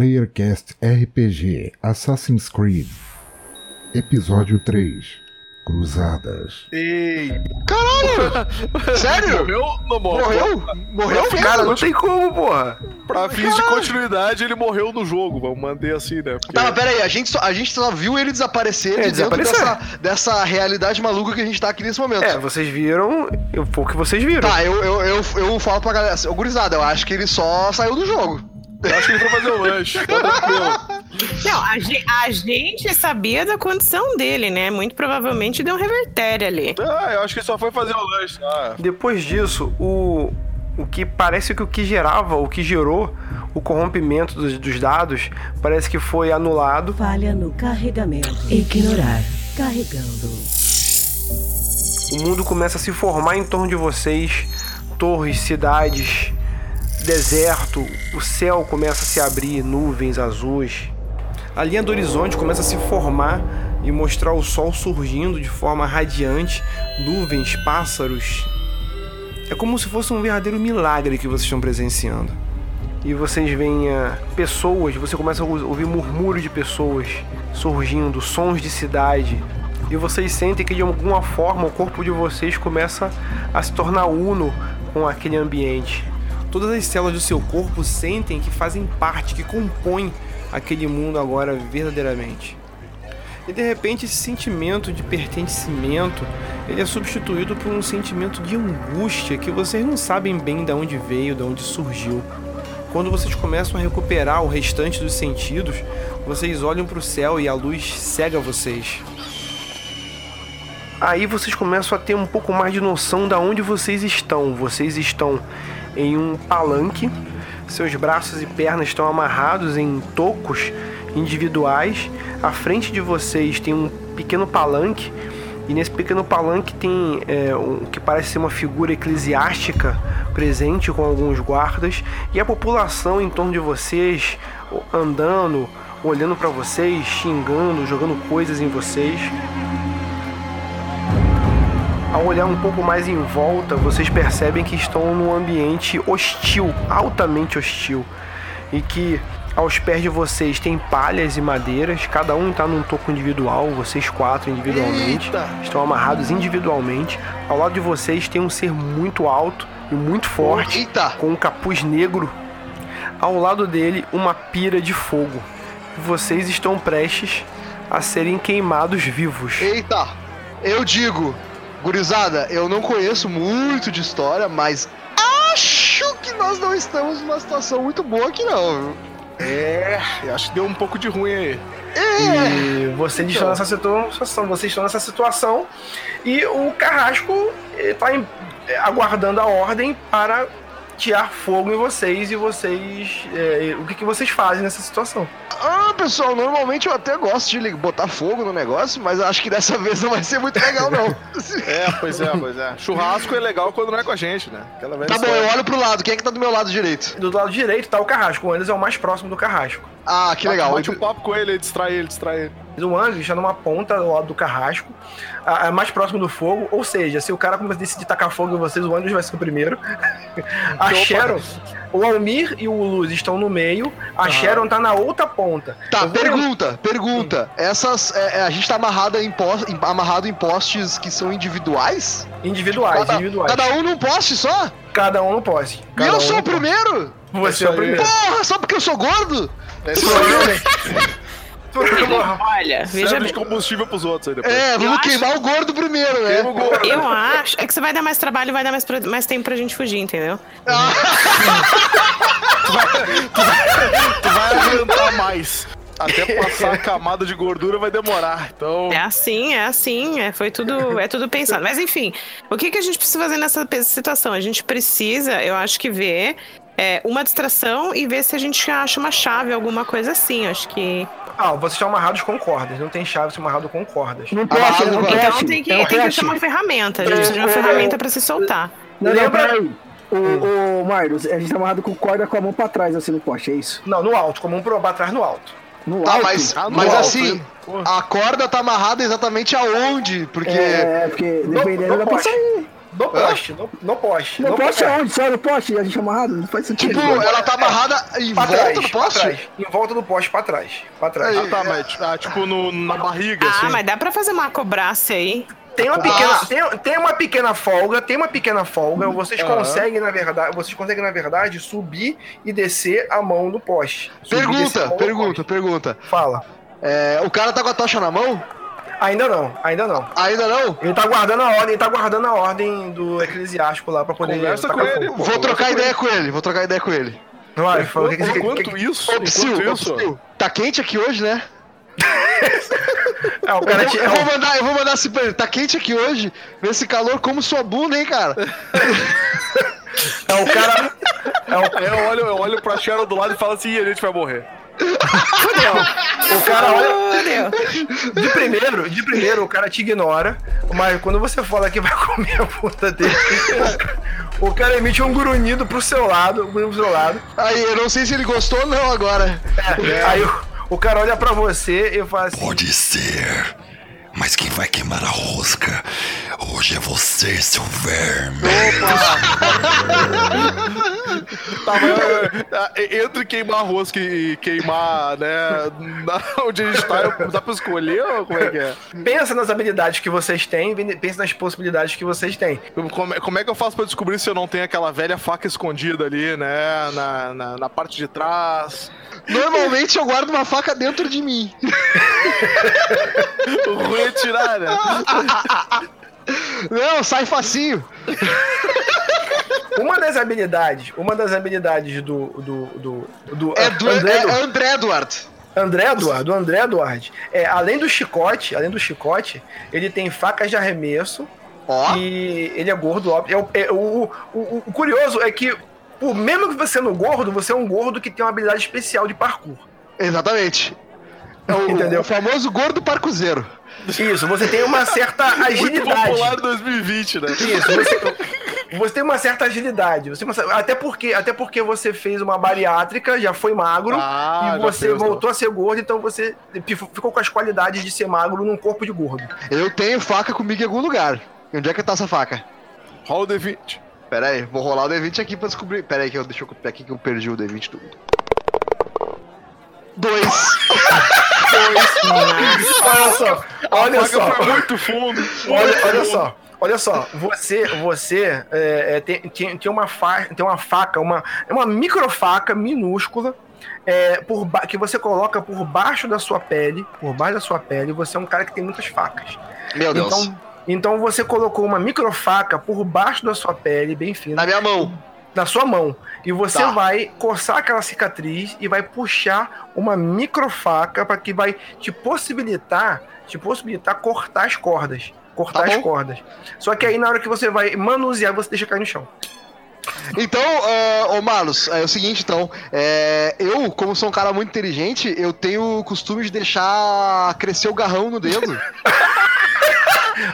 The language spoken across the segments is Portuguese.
Playercast RPG Assassin's Creed Episódio 3 Cruzadas. Ei. Caralho! Sério? Morreu? Não morreu? Morreu? Morreu mesmo? Cara, não tem como, porra. Pra fins de continuidade, ele morreu no jogo. Vamos manter assim, né? Porque- Tá, mas pera aí, a gente, só, a gente só viu ele desaparecer É, de dentro dessa, dessa realidade maluca que a gente tá aqui nesse momento. É, vocês viram. eu- Foi o que vocês viram. Tá, eu, eu, eu, eu falo pra galera, ô gurizada, eu acho que ele só saiu do jogo. Eu acho que ele foi fazer o lanche. Tá. Não, a, ge- a gente sabia da condição dele, né? Muito provavelmente deu um revertério ali. Ah, eu acho que ele só foi fazer o lanche. Ah, Depois disso, o. O que parece que o que gerava, o que gerou o corrompimento dos, dos dados, parece que foi anulado. Falha no carregamento. Ignorar. Carregando. O mundo começa a se formar em torno de vocês. Torres, cidades, deserto. O céu começa a se abrir, nuvens azuis. A linha do horizonte começa a se formar e mostrar o sol surgindo de forma radiante, nuvens, pássaros. É como se fosse um verdadeiro milagre que vocês estão presenciando. E vocês veem ah, pessoas, você começa a ou- ouvir murmúrio de pessoas surgindo, sons de cidade. E vocês sentem que de alguma forma o corpo de vocês começa a se tornar uno com aquele ambiente. Todas as células do seu corpo sentem que fazem parte, que compõem aquele mundo agora verdadeiramente. E de repente esse sentimento de pertencimento, ele é substituído por um sentimento de angústia que vocês não sabem bem de onde veio, de onde surgiu. Quando vocês começam a recuperar o restante dos sentidos, vocês olham para o céu e a luz cega vocês. Aí vocês começam a ter um pouco mais de noção de onde vocês estão. Vocês estão em um palanque, seus braços e pernas estão amarrados em tocos individuais. À frente de vocês tem um pequeno palanque e nesse pequeno palanque tem é, um que parece ser uma figura eclesiástica presente com alguns guardas e a população em torno de vocês andando, olhando para vocês, xingando, jogando coisas em vocês. Ao olhar um pouco mais em volta, vocês percebem que estão num ambiente hostil, altamente hostil, e que aos pés de vocês tem palhas e madeiras, cada um está num toco individual, vocês quatro individualmente, Eita! estão amarrados individualmente. Ao lado de vocês tem um ser muito alto e muito forte, Eita! com um capuz negro. Ao lado dele, uma pira de fogo. Vocês estão prestes a serem queimados vivos. Eita! Eu digo, gurizada, eu não conheço muito de história, mas acho que nós não estamos numa situação muito boa aqui não. viu? É, acho que deu um pouco de ruim aí. É. E vocês estão nessa situação, vocês estão nessa situação e o carrasco está aguardando a ordem para tirar fogo em vocês e vocês. é, o que, que vocês fazem nessa situação? Ah, pessoal, normalmente eu até gosto de botar fogo no negócio, mas acho que dessa vez não vai ser muito legal não. É, pois é, pois é. Churrasco é legal quando não é com a gente, né? Aquela velha Tá bom, eu olho pro lado. Quem é que tá do meu lado direito? Do lado direito está o carrasco, o Anderson é o mais próximo do carrasco. Ah, que legal. Bate um papo com ele, distrai ele, distrai ele. O Angus está numa ponta do lado do carrasco, a- a mais próximo do fogo, ou seja, se o cara começar a decidir tacar fogo em vocês, o Angus vai ser o primeiro. A Opa. Sharon, o Almir e o Luz estão no meio, a Sharon tá na outra ponta. Tá, pergunta, pergunta. Essas. é, é, a gente tá amarrado em, pos- em- amarrado em postes que são individuais? Individuais, cada, individuais. cada um num poste só? Cada um no poste. E eu um sou o primeiro? Você é o primeiro. Porra, só porque eu sou gordo? É Sou eu, né? Olha, veja Serve bem. de combustível pros outros aí depois. É, vamos acho- queimar o gordo primeiro, né? Queima o gordo. Eu acho. É que você vai dar mais trabalho e vai dar mais, pra- mais tempo pra gente fugir, entendeu? Tu vai adiantar mais. Até passar a camada de gordura vai demorar. Então. É assim, é assim, é, foi tudo, é tudo pensado. Mas enfim, o que, que a gente precisa fazer nessa situação? A gente precisa, eu acho que ver é, uma distração e ver se a gente acha uma chave, alguma coisa assim. Acho que. Ah, vocês estão amarrados com cordas, não tem chave, você amarrado com cordas. Não Amarrado poste, não com- Então poste. tem que, é um tem que hash. achar uma ferramenta. A gente precisa de uma É, ferramenta pra se soltar. Não, não, Lembra- peraí. O, o Marlos, a gente tá amarrado com corda com a mão pra trás, assim, no poste, é isso? Não, no alto, como um pro pra trás no alto. No Tá, alto? mas, Ah, no mas alto, assim, hein? Porra. a corda tá amarrada exatamente aonde? Porque. É, porque dependendo no pra poste. sair. No poste, no, no poste. No poste é. aonde? Só no poste? A gente é amarrado? Não faz sentido. Tipo, ela tá amarrada em Pra volta trás, do poste? trás. Em volta do poste, pra trás. Pra trás. Ah, tá, mas ah, tipo no, na barriga, Ah, assim. mas dá pra fazer uma cobrácia aí. Tem uma Ah. pequena, tem, tem uma pequena folga, tem uma pequena folga. Vocês Aham. conseguem, na verdade, vocês conseguem, na verdade, subir e descer a mão do poste. Subir Pergunta, pergunta, poste. pergunta. Fala. É, o cara tá com a tocha na mão? Ainda não, ainda não. Ainda não? Ele tá guardando a ordem, ele tá guardando a ordem do eclesiástico lá pra poder. Conversa com ele, fogo. pô. Vou trocar ideia com ele, vou trocar ideia com ele. Vai, fala, o que Enquanto que- isso, Psyu, enquanto isso, Psyu, tá quente aqui hoje, né? É, o Eu vou, te- eu vou mandar, eu vou mandar assim pra ele, tá quente aqui hoje? Nesse calor, como sua bunda, hein, cara? é o cara. É o, eu olho, eu olho pra Sharon do lado e falo assim, "Ih, a gente vai morrer. O cara olha. Fudeu. De primeiro, de primeiro, o cara te ignora, mas quando você fala que vai comer a bunda dele, o cara emite um grunhido pro seu lado, um grunhido pro seu lado. Aí, eu não sei se ele gostou ou não agora. É, Aí o, o cara olha pra você e fala assim: Pode ser. Mas quem vai queimar a rosca hoje é você, seu verme. Tá, mas, ah, entre queimar rosca e queimar, né, onde a gente tá, dá pra escolher ou como é que é? pensa nas habilidades que vocês têm, pensa nas possibilidades que vocês têm. Como, é- como é que eu faço pra descobrir se eu não tenho aquela velha faca escondida ali, né, na, na, na parte de trás? Normalmente eu guardo uma faca dentro de mim. O ruim é tirar, né? Não, sai facinho. Uma das habilidades, uma das habilidades do. do, do, do É, do, André, é, André Eduardo. André Eduardo, do André Eduardo. É, além do chicote, além do chicote, ele tem facas de arremesso Ó, e ele é gordo, óbvio. É, o- é, o, o, o curioso é que, por, mesmo que você sendo gordo, você é um gordo que tem uma habilidade especial de parkour. exatamente. É o, Entendeu? o famoso gordo parcuzeiro. Isso, você tem uma certa Muito agilidade. popular em 2020, né? Isso, você, você tem uma certa agilidade. Você, até, porque, até porque você fez uma bariátrica, já foi magro, Ah, e você fez, voltou a ser gordo, então você ficou com as qualidades de ser magro num corpo de gordo. Eu tenho faca comigo em algum lugar. E onde é que tá essa faca? Rola o D20. Pera aí, vou rolar o D20 aqui pra descobrir. Pera aí, que eu, deixa eu aqui que eu perdi o D20 do. Dois. Olha só, olha só. foi muito fundo. Olha, olha só, olha só, você, você é, é, tem, tem, tem uma fa tem uma faca, uma, é uma microfaca minúscula é, por ba- que você coloca por baixo da sua pele, por baixo da sua pele, você é um cara que tem muitas facas. Meu Deus. Então, então você colocou uma microfaca por baixo da sua pele, bem fina, Na minha mão. na sua mão. E você Tá. vai coçar aquela cicatriz e vai puxar uma microfaca para que vai te possibilitar, te possibilitar cortar as cordas. Cortar Tá as cordas. Só que aí na hora que você vai manusear, você deixa cair no chão. Então, ah, ô Marlos, é o seguinte, então. é, eu, como sou um cara muito inteligente, eu tenho o costume de deixar crescer o garrão no dedo.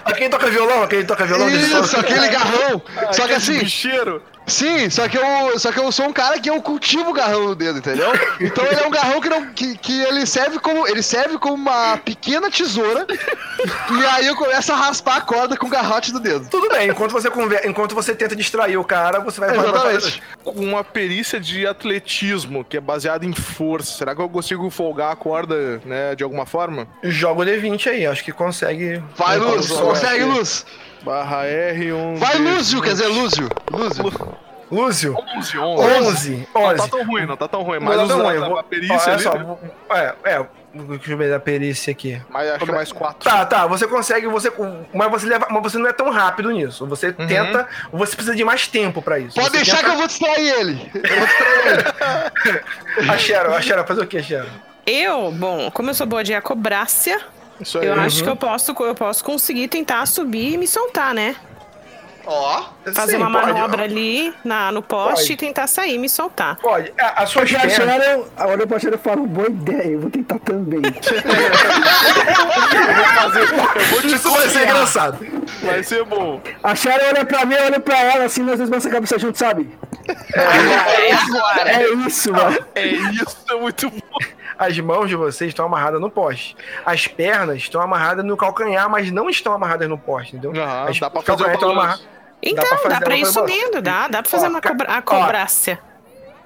Aquele toca violão, aquele toca violão. Isso, só- aquele garrão. Só que assim, bicheiro. Sim, só que eu, só que eu sou um cara que eu cultivo o garrão no dedo, entendeu? Então ele é um garrão que não, que, que ele serve como, ele serve como uma pequena tesoura. e aí eu começo a raspar a corda com o garrote do dedo. Tudo bem, enquanto você, conver... enquanto você tenta distrair o cara, você vai Exatamente. Com uma perícia de atletismo, que é baseada em força. Será que eu consigo folgar a corda, né, de alguma forma? Joga o D20 aí, acho que consegue. Vai, Luz, consegue, Luz. Barra R, um... Vai, D20. Lúcio, quer dizer, Lúcio. Lúcio. Lúcio, 11, 11. 11. Não 11. tá tão ruim, não tá tão ruim. Não Mas dá usar tão ruim, a, vou- a perícia olha ali, só, né? é, é, deixa eu ver a perícia aqui. mas acho que é mais 4. Tá, tá, você consegue, você, mas você leva, mas você não é tão rápido nisso. Você Uhum. tenta, você precisa de mais tempo pra isso. Pode Você deixar que eu vou distrair ele. Eu vou distrair ele. A Cheryl, a Cheryl, fazer o que, Cheryl? Eu, bom, como eu sou boa de acobrácia, Isso aí. eu Uhum. acho que eu posso, eu posso conseguir tentar subir e me soltar, né? Ó. Fazer Sim, uma pode. manobra ali na, no poste Pode. e tentar sair e me soltar. Pode. A, a sua a Sharon, olha pra Sharon e fala, boa ideia, eu vou tentar também. isso vai ser engraçado. Vai ser bom. A Sharon olha pra mim, olha pra ela, assim, nós dois nossa cabeça junto, sabe? É agora. É isso, mano. É isso, é muito bom. As mãos de vocês estão amarradas no poste. As pernas estão amarradas no calcanhar, mas não estão amarradas no poste, entendeu? Aham, As dá pra fazer o calcanhar estão balanço. amarrados. Então, pra fazer dá pra ir subindo, dá, dá pra fazer Ó, uma cobra ó. acobrácia.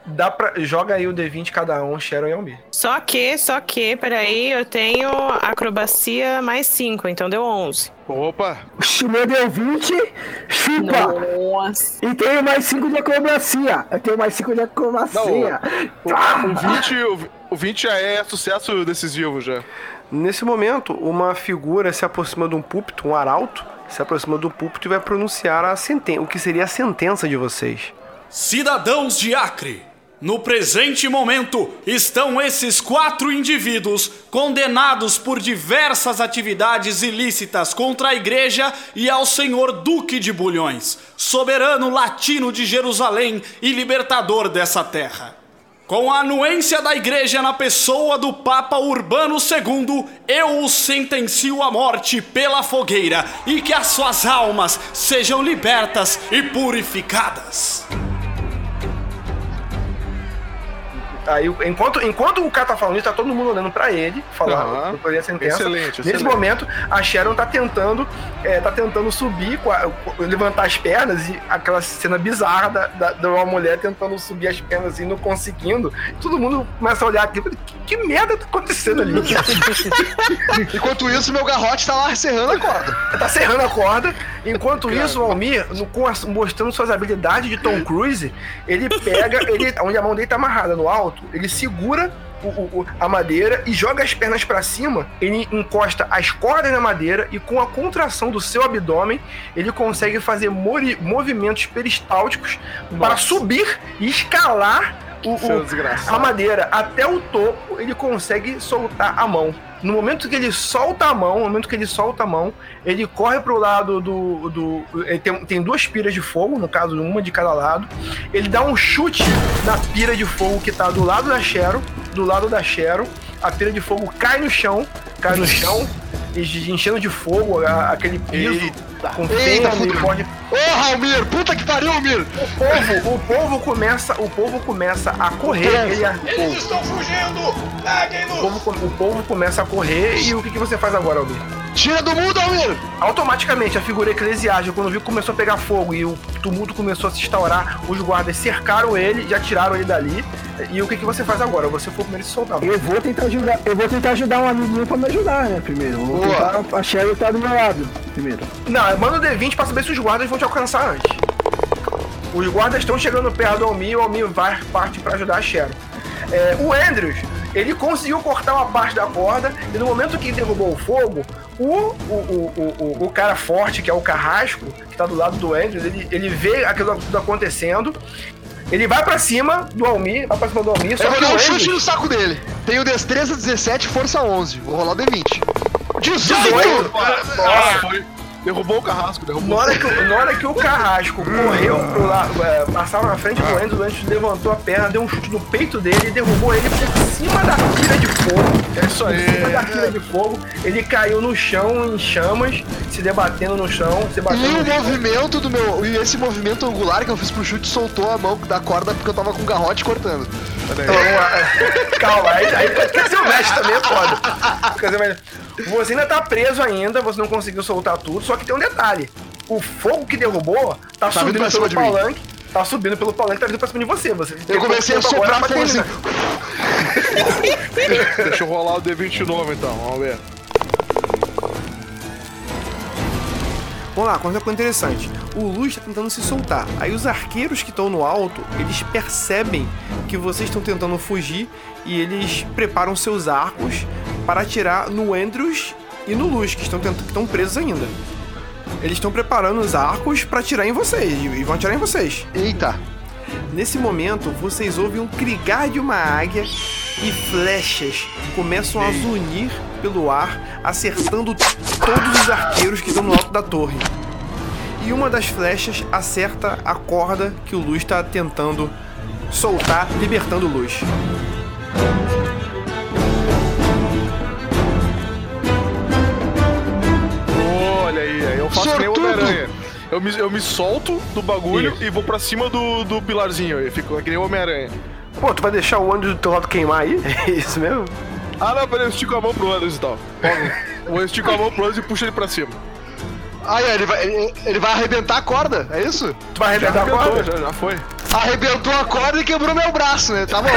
Dá pra. Joga aí o D20 cada um, Sharon e Almir. Só que, só que, peraí, eu tenho acrobacia mais 5, então deu 11. Opa! O meu deu 20, chupa! Nossa. E tenho mais 5 de acrobacia. Eu tenho mais 5 de acrobacia. O 20, o, o 20 já é sucesso decisivo já. Nesse momento, uma figura se aproxima de um púlpito, um arauto, se aproxima do púlpito e vai pronunciar a senten o que seria a sentença de vocês. Cidadãos de Acre, no presente momento estão esses quatro indivíduos condenados por diversas atividades ilícitas contra a igreja e ao senhor Duque de Bulhões, soberano latino de Jerusalém e libertador dessa terra. Com a anuência da igreja na pessoa do Papa Urbano II, eu os sentencio à morte pela fogueira e que as suas almas sejam libertas e purificadas. Aí, enquanto, enquanto o cara tá falando isso, tá todo mundo olhando pra ele, falar uhum. a sentença. Excelente, Nesse excelente. momento, a Sharon tá tentando, é, tá tentando subir, levantar as pernas e aquela cena bizarra da, da, de uma mulher tentando subir as pernas e não conseguindo. Todo mundo começa a olhar aqui, que, que merda tá acontecendo ali? Enquanto isso, meu garrote tá lá serrando a corda. tá serrando a corda. Enquanto isso, o Almir, no- mostrando suas habilidades de Tom Cruise, ele pega, ele, onde a mão dele tá amarrada no alto, ele segura o- o- a madeira e joga as pernas pra cima. Ele encosta as cordas na madeira e com a contração do seu abdômen, ele consegue fazer movimentos peristálticos para subir e escalar o- a madeira até o topo, ele consegue soltar a mão. No momento que ele solta a mão, no momento que ele solta a mão, ele corre pro lado do. do tem, tem duas piras de fogo, no caso, uma de cada lado. Ele dá um chute na pira de fogo que tá do lado da Sharon. Do lado da Sharon. A pira de fogo cai no chão, cai no chão, e- enchendo de fogo a- aquele piso com Eita, e fudeu. pode Ô, Almir, puta que pariu, Almir! o povo, o povo começa, o povo começa a correr. Ele, Eles estão fugindo! o, Peguem-nos! povo, o povo começa a correr e o que, que você faz agora, Almir? Tira do mundo, Almir! Automaticamente, a figura eclesiástica, quando viu que começou a pegar fogo e o tumulto começou a se instaurar, os guardas cercaram ele, já tiraram ele dali. E o que, que você faz agora? Você foi o primeiro a se soltar. Eu vou tentar ajudar. Eu vou tentar ajudar um amiguinho pra me ajudar, né? Primeiro. Eu Vou Boa. tentar. A Sherry tá do meu lado. Primeiro. Não, manda o D20 pra saber se os guardas vão te alcançar antes. Os guardas estão chegando perto do Almir e o Almir vai parte pra ajudar a Sharon. É, o Andrews, ele conseguiu cortar uma parte da corda e no momento que derrubou o fogo, o, o, o, o, o- o cara forte, que é o Carrasco, que tá do lado do Andrews, ele, ele vê aquilo tudo acontecendo. Ele vai pra cima do Almir, vai pra cima do Almir, só Eu vou dar um Andrews... chute no saco dele. Tenho destreza 17, força 11. Vou rolar o D20. 18! 18! Nossa, foi. Derrubou o carrasco, derrubou Na hora, que, o- na hora que o Carrasco correu pro lado, é, passava na frente do Andrews, o Andrews levantou a perna, deu um chute no peito dele e derrubou ele por cima da tira de fogo. É isso aí. Por cima da tira de fogo, ele caiu no chão em chamas, se debatendo no chão, se E batendo o no chão. movimento do meu. E esse movimento angular que eu fiz pro chute soltou a mão da corda porque eu tava com o garrote cortando. Então. Calma, aí, aí quer ser o mestre também é foda. Você ainda tá preso ainda, você não conseguiu soltar tudo, só que tem um detalhe. O fogo que derrubou tá, Tá subindo pra cima pelo palanque. Tá subindo pelo palanque, tá vindo pra cima de você. você Eu comecei a soprar fogo assim. Deixa eu rolar o D20 novo então, vamos ver. Vamos lá, coisa interessante. O Luz está tentando se soltar. Aí os arqueiros que estão no alto, eles percebem que vocês estão tentando fugir e eles preparam seus arcos para atirar no Andrews e no Luz, que estão, que estão presos ainda. Eles estão preparando os arcos para atirar em vocês e vão atirar em vocês. Eita. Nesse momento, vocês ouvem um crigar de uma águia e flechas começam a zunir pelo ar, acertando todos os arqueiros que estão no alto da torre. E uma das flechas acerta a corda que o Luz está tentando soltar, libertando o Luz. Faço que nem o Sortudo. Homem-Aranha. Eu me, eu me solto do bagulho e vou pra cima do, do pilarzinho aí. Fico que nem o Homem-Aranha. Pô, tu vai deixar o ônibus do teu lado queimar aí? É isso mesmo? Ah, não, peraí, eu estico a mão pro Anderson e tal. Eu estico a mão pro Anderson e puxo ele pra cima. Ah, é, ele vai, ele, ele vai arrebentar a corda, é isso? Tu vai arrebentar a corda? já, já foi. Arrebentou a corda e quebrou meu braço, né? Tá bom.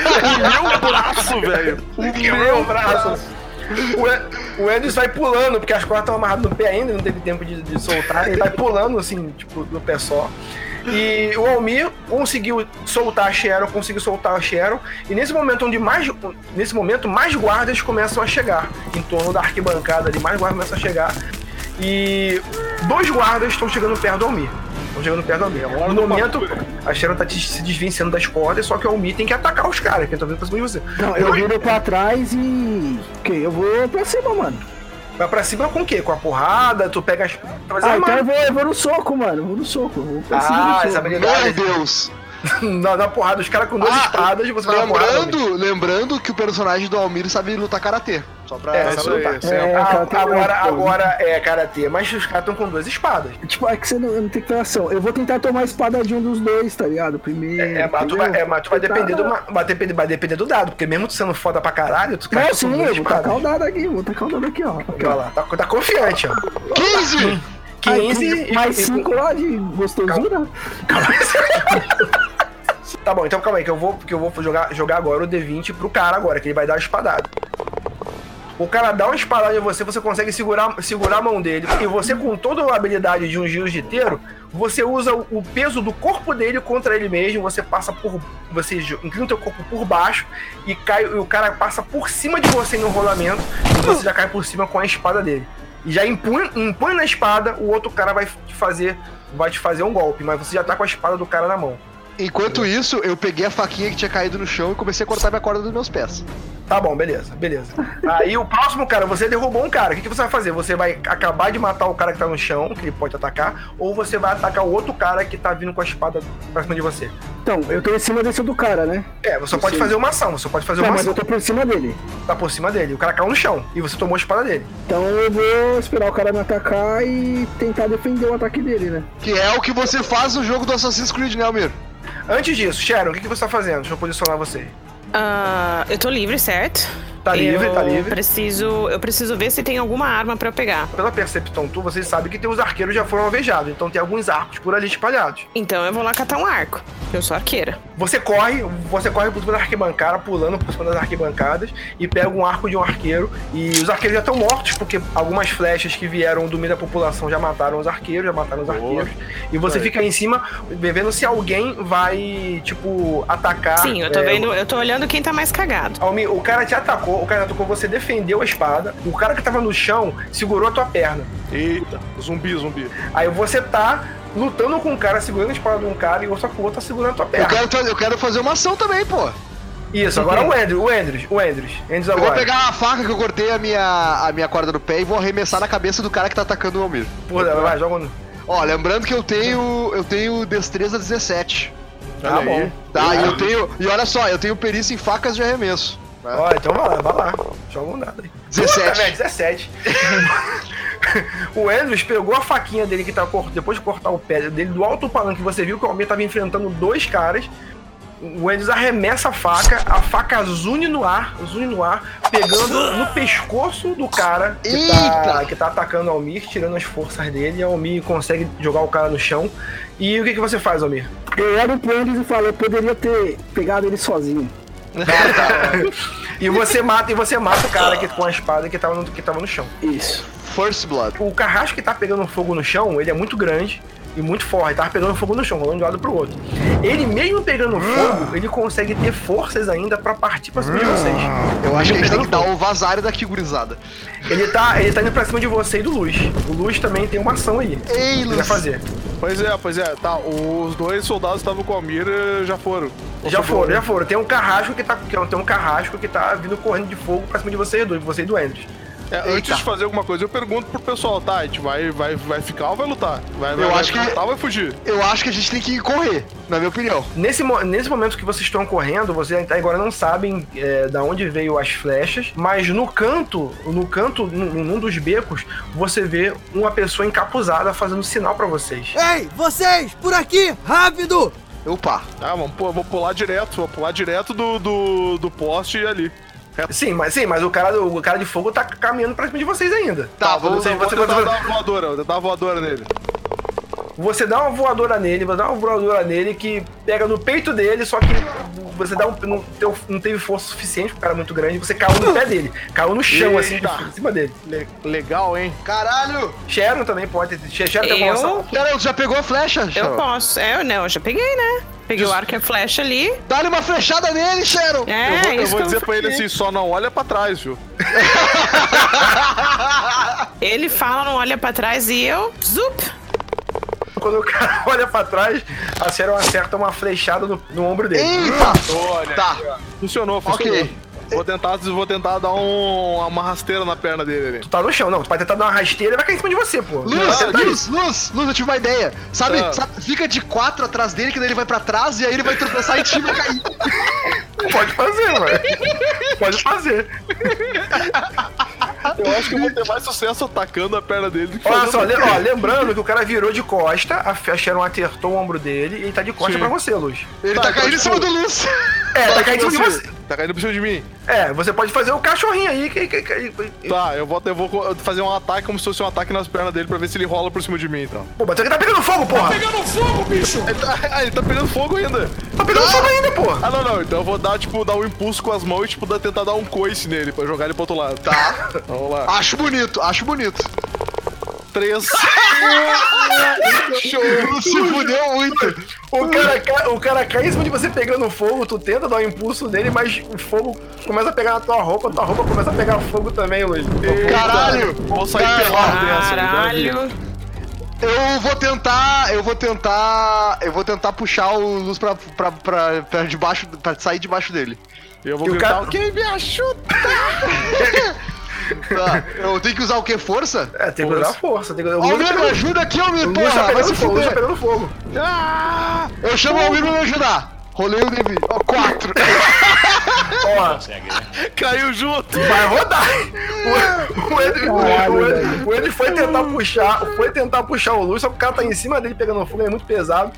O meu braço, velho. O Quebrou o braço. O, E- o Edris vai pulando, porque as cordas estão amarradas no pé ainda, não teve tempo de, de soltar. Ele vai pulando, assim, tipo, no pé só. E o Almir conseguiu soltar a Sharon, conseguiu soltar a Sharon. E nesse momento onde mais. Nesse momento, mais guardas começam a chegar. Em torno da arquibancada ali, mais guardas começam a chegar. E dois guardas estão chegando perto do Almir. Estão chegando perto do Almir. No momento, a Sharon tá se desvencendo das cordas, só que o Almir tem que atacar os caras, que estão vindo pra cima de você. Não, eu viro pra trás e. Ok, eu vou pra cima, mano. Vai pra cima com o quê? Com a porrada? Tu pega as. Ah, então eu vou, eu vou no soco, mano. Eu vou no soco. eu Vou pra cima Ah, do essa soco. habilidade. Meu Deus. na, na porrada, os caras com duas Ah, espadas e você vai porrada. Lembrando, lembrando que o personagem do Almir sabe lutar karatê. Só pra. É, É sabe lutar. aí. É, Ah, cara, tem agora, agora é karatê, mas os caras estão com duas espadas. Tipo, é que você não, não tem que ter ação. Eu vou tentar tomar a espada de um dos dois, tá ligado? Primeiro. É, mas tu vai, é, mas tu vai depender do, vai depender, vai depender do dado, porque mesmo tu sendo foda pra caralho, tu Não, cai sim, com eu vou tacar o dado aqui, vou tacar o dado aqui, ó. Aqui, ó. lá, tá, tá confiante, ó. 15! 15 e- mais e- 5 lá de gostosura. Tá bom, então calma aí, que eu vou, que eu vou jogar, jogar agora o D20 pro cara agora, que ele vai dar a espadada. O cara dá uma espadada em você, você consegue segurar, segurar a mão dele. E você, com toda a habilidade de um jiu-jiteiro, você usa o peso do corpo dele contra ele mesmo. Você passa por. Você inclina o teu corpo por baixo e cai, e o cara passa por cima de você no rolamento. E você já cai por cima com a espada dele. E já impõe, impõe na espada, o outro cara vai te fazer. Vai te fazer um golpe, mas você já tá com a espada do cara na mão. Enquanto isso, eu peguei a faquinha que tinha caído no chão e comecei a cortar minha corda dos meus pés. Tá bom, beleza, beleza. Aí o próximo cara, você derrubou um cara. O que, que você vai fazer? Você vai acabar de matar o cara que tá no chão, que ele pode atacar, ou você vai atacar o outro cara que tá vindo com a espada pra cima de você. Então, eu tô em cima desse do cara, né? É, você pode fazer uma ação, você pode fazer Não, uma mas ação. eu tô por cima dele. Tá por cima dele. O cara caiu no chão e você tomou a espada dele. Então eu vou esperar o cara me atacar e tentar defender o ataque dele, né? Que é o que você faz no jogo do Assassin's Creed, né, Almir? Antes disso, Sharon, o que, você tá fazendo? Deixa eu posicionar você. Ah, eu tô livre, certo? Tá livre, eu tá livre. Preciso, eu preciso ver se tem alguma arma pra eu pegar. Pela percepção tu, vocês sabem que tem os arqueiros já foram alvejados, então tem alguns arcos por ali espalhados. Então eu vou lá catar um arco. Eu sou arqueira. Você corre, você corre por cima da arquibancada, pulando por cima das arquibancadas e pega um arco de um arqueiro. E os arqueiros já estão mortos, porque algumas flechas que vieram do meio da população já mataram os arqueiros, já mataram os arqueiros. E você fica aí em cima, vendo se alguém vai, tipo, atacar. Sim, eu tô é, vendo, eu tô olhando quem tá mais cagado. O cara te atacou, o cara atacou, você defendeu a espada, o cara que tava no chão segurou a tua perna. Eita, zumbi, zumbi. Aí você tá lutando com um cara, segurando a espada de um cara, e o outro com o outro tá segurando a tua Eu perna. quero, fa- eu quero fazer uma ação também, pô. Isso, agora o Andrews, o Andrews, o Andrews. Andrews Eu vou agora. pegar a faca que eu cortei a minha, a minha corda no pé e vou arremessar na cabeça do cara que tá atacando o Almir. Porra, vai, joga no... Ó, lembrando que eu tenho. Eu tenho destreza 17. Tá aí. bom. Tá, e eu tenho. E olha só, eu tenho perícia em facas de arremesso. Né? Ó, então vai lá, vai lá. Joga um dado aí. 17. Puta, velho, 17. o Andrews pegou a faquinha dele que tá cor- depois de cortar o pé dele do alto palanque. Você viu que o Almir tava enfrentando dois caras. O Andrews arremessa a faca, a faca zune no ar, zune no ar, pegando no pescoço do cara que tá, que tá atacando o Almir, tirando as forças dele. E o Almir consegue jogar o cara no chão. E o que, que você faz, Almir? Eu olho pro Andrews e falo, eu poderia ter pegado ele sozinho. E você mata, e você mata o cara que, com a espada que tava no, que tava no chão. Isso. First Blood. O carrasco que tá pegando fogo no chão, ele é muito grande e muito forte. Tava pegando fogo no chão, rolando de um lado pro outro. Ele mesmo pegando fogo, ele consegue ter forças ainda pra partir pra cima de vocês. Eu acho que a gente tem que dar o vazar daqui, gurizada. Ele tá, ele tá indo pra cima de você e do Luz. O Luz também tem uma ação aí. Ei, Ele vai Luz. fazer. Pois é, pois é. Tá, os dois soldados que estavam com o Almir eh, já foram. Já foram, né? já foram. Tem um carrasco que tá. que Tem um carrasco que tá vindo correndo de fogo pra cima de você e do você e do Andrews. É, antes de fazer alguma coisa, eu pergunto pro pessoal, tá? A gente vai, vai, vai ficar ou vai lutar? Vai, vai, Eu vai acho que- lutar ou vai fugir? Eu acho que a gente tem que correr, na minha opinião. Nesse, mo- nesse momento que vocês estão correndo, vocês até agora não sabem é, da onde veio as flechas, mas no canto, no canto, num, num dos becos, você vê uma pessoa encapuzada fazendo sinal pra vocês. Ei, vocês, por aqui, rápido! Opa. Ah, vamos, pô, vou pular direto, vou pular direto do, do, do poste e ali. Sim, mas sim, mas o cara, o cara de fogo tá caminhando pra cima de vocês ainda. Tá, vamos- você, Vou você, tentar você, dar uma voadora, vou tentar uma voadora nele. Você dá uma voadora nele, você dá uma voadora nele que pega no peito dele, só que você dá um, não, teu- não teve força suficiente, o cara é muito grande, você caiu no pé dele. Caiu no chão, assim, Eita. em cima dele. Le- legal, hein? Caralho! Sharon também pode. Sharon tem alguma? Eu, Cara, tu já pegou a flecha? eu Sharon? posso. É, eu não, eu já peguei, né? Peguei o arco e a flecha ali. Dá-lhe uma flechada nele, Sharon! É, eu vou, eu isso vou dizer pra ele assim, só não olha pra trás, viu? Ele fala, não olha pra trás e eu. Zup! Quando o cara olha pra trás, a Sharon acerta uma flechada no, no ombro dele. Eita! Olha. Tá. Funcionou, funcionou. Ok. Vou tentar, vou tentar dar um, uma rasteira na perna dele ali. Tu tá no chão, não. Tu vai tentar dar uma rasteira e vai cair em cima de você, pô. Luz, Não, tá luz, luz, luz, eu tive uma ideia. Sabe, Ah. sabe, fica de quatro atrás dele, que daí ele vai pra trás e aí ele vai tropeçar em ti e cair. Pode fazer, mano. Pode fazer. Eu acho que eu vou ter mais sucesso atacando a perna dele do que Olha só, le- ó, lembrando que o cara virou de costa, a Sharon acertou o ombro dele e ele tá de costa Sim. pra você, Luz. Ele tá, Tá, caindo em cima do Luz. É, tá caindo em cima de você. Tá caindo por cima de mim. É, você pode fazer o cachorrinho aí que. que, que- que- Tá, eu vou, eu vou fazer um ataque como se fosse um ataque nas pernas dele pra ver se ele rola por cima de mim, então. Pô, mas você tá pegando fogo, porra! Pegando fogo, bicho! Ele tá, ah, ele tá pegando fogo ainda. Tá pegando fogo ainda, porra! Ah, não, não. Então eu vou dar, tipo, dar um impulso com as mãos e, tipo, dar- tentar dar um coice nele pra jogar ele pro outro lado. Tá. Vamos lá. Acho bonito, acho bonito. Três. Show. Se fudeu muito. O cara, cai, o cara cai em cima de você pegando fogo, tu tenta dar um impulso nele, mas o fogo começa a pegar na tua roupa, tua roupa começa a pegar fogo também, Luiz. Caralho. Vou sair pelado dessa. né? Caralho! Eu vou tentar, eu vou tentar, eu vou tentar puxar o Luz pra, pra, pra, pra debaixo, pra sair debaixo dele. Eu vou E o gritar, cara- quem me ajuda? Tá. Eu tenho que usar o quê? Força? É, tem que usar força. Tem que... O Almir, me ajuda aqui, Almir, o Luz tá porra, vai pegando se fogo, tá pegando fogo. Ah! Eu chamo o Almir pra me ajudar. Rolei o DV. Ó, quatro. Ó, Caiu junto. vai rodar. O, o, Ed, Caralho, o, Ed, o Ed foi tentar puxar, foi tentar puxar o Luz, só que o cara tá em cima dele pegando fogo, ele é muito pesado.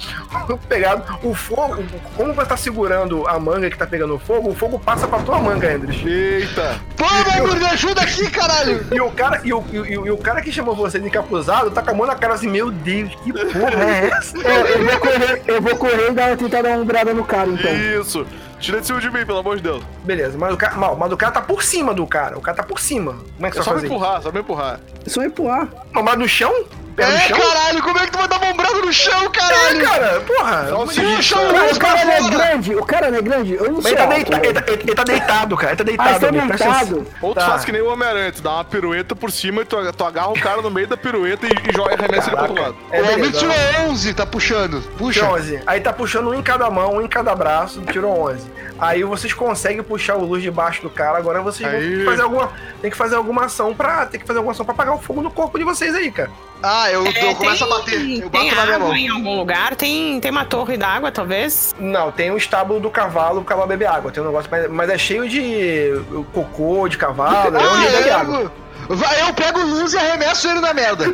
Muito pegado. O fogo, como você tá segurando a manga que tá pegando fogo, o fogo passa pra tua manga, Andres. Eita. Pô, Almir, me ajuda aqui, caralho. E o cara, e o, e, o- e o cara que chamou você de encapuzado tá com a mão na cara assim, meu Deus, que porra é essa? Eu, eu vou correr, eu vou correr e dar, tentar dar uma umbrada no cara, então. Isso. Tira de cima de mim, pelo amor de Deus. Beleza, mas o cara, mal, mas o cara tá por cima do cara. O cara tá por cima. Como é que É você só vai me fazer? empurrar, só me empurrar. É só empurrar. Não, mas no chão? Pé no É, chão? caralho, como é que tu vai dar bombrado no chão, É, caralho? cara, porra. Só o Mas seguinte, Puxa o cara. Cara é. Grande, o cara não é grande, eu não ele sei. tá, alto, deita- ele, tá, ele- ele tá deitado, cara. Ele tá deitado. Ah, tá amigo, deitado? Ou tu Tá. faz que nem o Homem-Aranha, tu dá uma pirueta por cima e tu, tu agarra o cara no meio da pirueta e, e joga arremessa ele pro outro lado. É, o beleza. tirou 11, tá puxando. Puxa. Puxa 11. Aí tá puxando um em cada mão, um em cada braço, tirou 11. Aí vocês conseguem puxar o luz debaixo do cara, agora vocês vão ter Aí. que fazer alguma, tem que fazer alguma ação pra, tem que fazer alguma ação pra apagar o fogo no corpo de vocês aí, cara. Ah, eu, eu É, começo tem- a bater. Eu tem bato na minha água mão. em algum lugar? Tem, tem uma torre d'água, talvez? Não, tem o estábulo do cavalo, o cavalo bebe água, tem um negócio, mas, mas é cheio de cocô de cavalo, é onde Ah, bebe eu, água. vai, eu pego luz e arremesso ele na merda.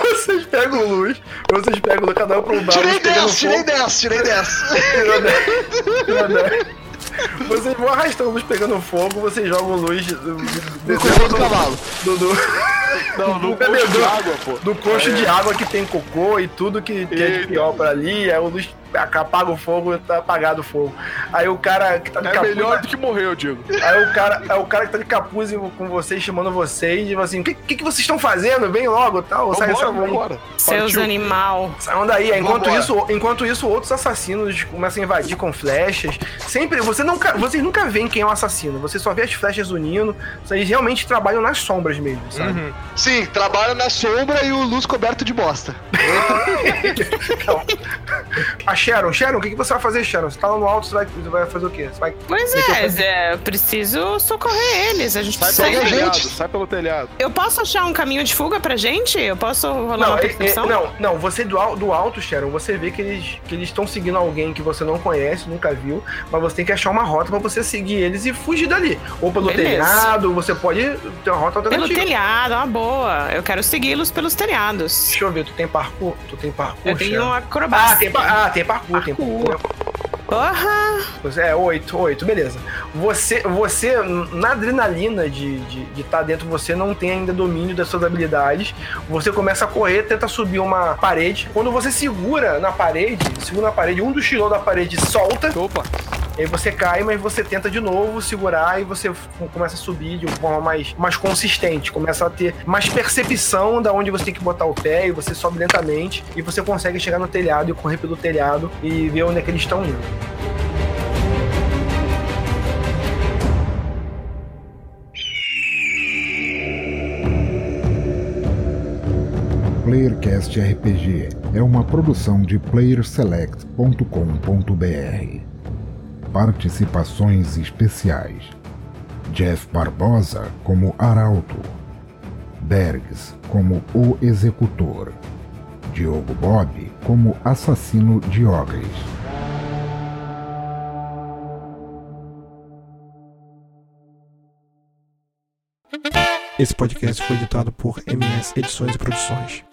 Vocês pegam luz, vocês pegam o cada um pro lado. Tirei pegando 10, tirei fogo. 10, tirei 10. Tirou dez, tirou dez. Vocês vão arrastando luz pegando fogo, vocês jogam luz do, do, No cocô do cavalo. do, do, Não, do no coxo de bebedor, água, pô. do coxo de água que tem cocô e tudo que, que é de pior pra ali, aí o luz apaga o fogo, tá apagado o fogo. Aí o cara que tá de É capuz, melhor do que morrer, eu digo. aí o cara, aí o cara que tá de capuz e com vocês, chamando vocês, e fala assim, o que, que, que vocês estão fazendo? Vem logo, tal, sai, Vambora, sai, vem. vambora. Seus Partiu. animal. Saiam daí. Enquanto Vambora. isso, enquanto isso, outros assassinos começam a invadir com flechas. Sempre. Você nunca, vocês nunca veem quem é o assassino. Você só vê as flechas unindo. Eles realmente trabalham nas sombras mesmo, sabe? Uhum. Sim, trabalho na sombra e o luz coberto de bosta. Então, a Sharon, Sharon, o que, que você vai fazer, Sharon? Você tá lá no alto, você vai, você vai fazer o quê? Você vai. Pois é, Zé, eu preciso socorrer eles. A gente Sai precisa. pelo telhado, sai pelo telhado. Eu posso achar um caminho de fuga pra gente? Eu posso rolar Não, uma é- é- percepção? não, não, você do, do alto, Sharon, você vê que eles que eles estão seguindo alguém que você não conhece, nunca viu, mas você tem que achar uma rota pra você seguir eles e fugir dali. Ou pelo Beleza. telhado, você pode ter uma rota Pelo alternativa. telhado, uma boa. Eu quero segui-los pelos telhados. Deixa eu ver, tu tem parkour? Tu tem parkour? Eu tenho Sharon? acrobacia. Ah, tem, ah, tem parkour, tem parkour. Porra! É, oito, oito, beleza. Você, você na adrenalina de estar de, de tá dentro, você não tem ainda domínio das suas habilidades. Você começa a correr, tenta subir uma parede. Quando você segura na parede, segura na parede, um dos tiros da parede solta. Opa! Aí você cai, mas você tenta de novo segurar e você começa a subir de uma forma mais, mais consistente. Começa a ter mais percepção da onde você tem que botar o pé e você sobe lentamente e você consegue chegar no telhado e correr pelo telhado e ver onde é que eles estão indo. PlayerCast RPG é uma produção de playerselect.com.br. Participações especiais: Jeff Barbosa como Arauto, Bergs como o Executor, Diogo Bob como Assassino Diogres. Esse podcast foi editado por MS Edições e Produções.